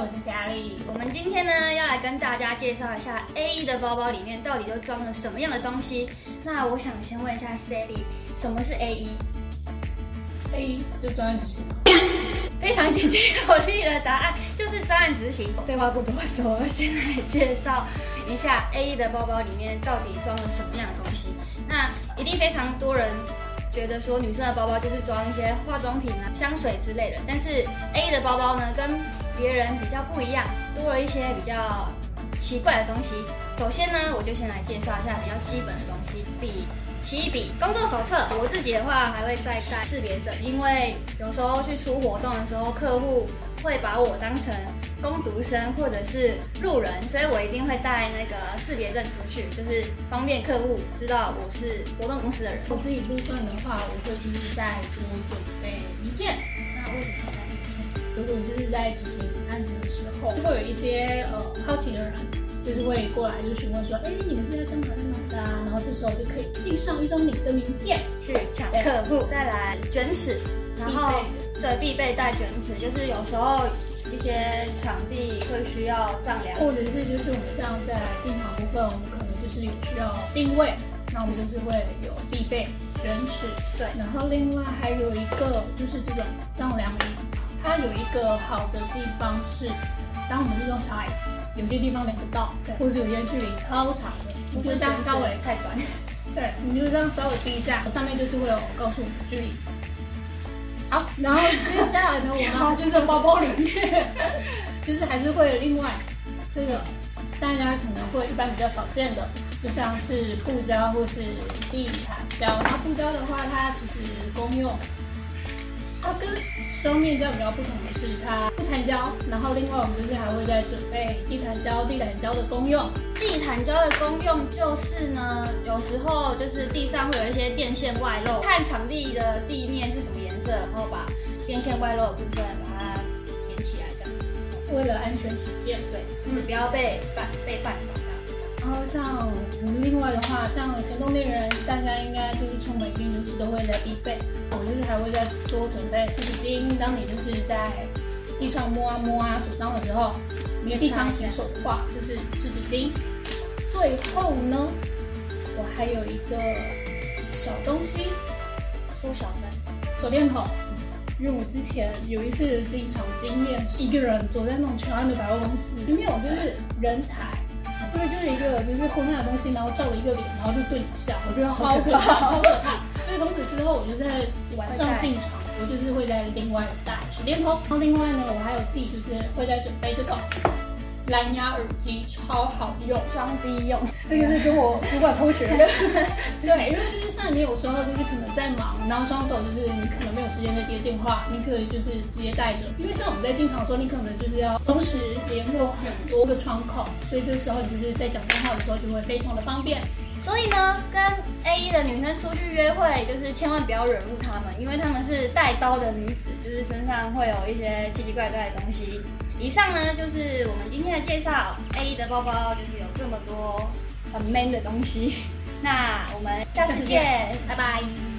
我是夏丽。我们今天呢要来跟大家介绍一下 A 一的包包里面到底都装了什么样的东西。那我想先问一下 Sally，什么是 A E？A 就专案执行。非常简洁有力的答案就是专案执行。废话不多说，先来介绍一下 A 一的包包里面到底装了什么样的东西。那一定非常多人。觉得说女生的包包就是装一些化妆品啊、香水之类的，但是 A 的包包呢跟别人比较不一样，多了一些比较奇怪的东西。首先呢，我就先来介绍一下比较基本的东西，笔、奇异笔、工作手册。我自己的话还会再带识别证，因为有时候去出活动的时候，客户会把我当成。工读生或者是路人，所以我一定会带那个识别证出去，就是方便客户知道我是活动公司的人。我自己部分的话，我会就是再多准备名片。那为什么要带名片？如果就是在执行案子的时候，会有一些呃好奇的人，就是会过来就询问说，哎，你们是在干嘛干嘛的？然后这时候就可以递上一张你的名片去抢客户。再来卷尺，然后对必备带卷尺，就是有时候。一些场地会需要丈量，或者是就是我们像在进场部分，我们可能就是有需要定位，那我们就是会有必备卷尺，对。然后另外还有一个就是这种丈量仪，它有一个好的地方是，当我们这种小矮，有些地方量不到，对，或者有些距离超长的，我觉得这样稍微太短，对，你就这样稍微低一下，上面就是会有告诉你距离。好，然后接下来呢，我们就是包包里面，就是还是会另外这个大家可能会一般比较少见的，就像是布胶或是地毯胶。那布胶的话，它其实功用，它跟双面胶比较不同的是，它不缠胶。然后另外我们就是还会再准备地毯胶，地毯胶的功用，地毯胶的功用就是呢，有时候就是地上会有一些电线外露，看场地的地面是什么颜色。然后把电线外露的部分把它连起来，这样为了安全起见，对，就是不要被绊被绊倒。然后像我们另外的话，像行动电源，大家应该就是出门一定就是都会在必备。我就是还会再多准备湿纸巾，当你就是在地上摸啊摸啊手脏的时候，没有地方洗手的话，就是湿纸巾。最后呢，我还有一个小东西，缩小的。手电筒，因为我之前有一次进场经验，一个人走在那种全安的百货公司，里面有就是人才，对，就是一个就是昏暗的东西，然后照了一个脸，然后就对你笑，我觉得好可怕，好可怕。所以从此之后，我就在晚上进场，我就是会在另外带手电筒。然后另外呢，我还有自己就是会在准备这个。蓝牙耳机超好用，装逼用。这个是跟我主管偷学的。对，因为就是那你有时候就是可能在忙，然后双手就是你可能没有时间在接电话，你可以就是直接带着。因为像我们在进场的时候，你可能就是要同时联络很多个窗口，所以这时候你就是在讲电话的时候就会非常的方便。所以呢，跟 A 一的女生出去约会，就是千万不要惹怒她们，因为她们是带刀的女子，就是身上会有一些奇奇怪怪的东西。以上呢就是我们今天的介绍，A 一的包包就是有这么多很 man 的东西。那我们下次见，拜拜。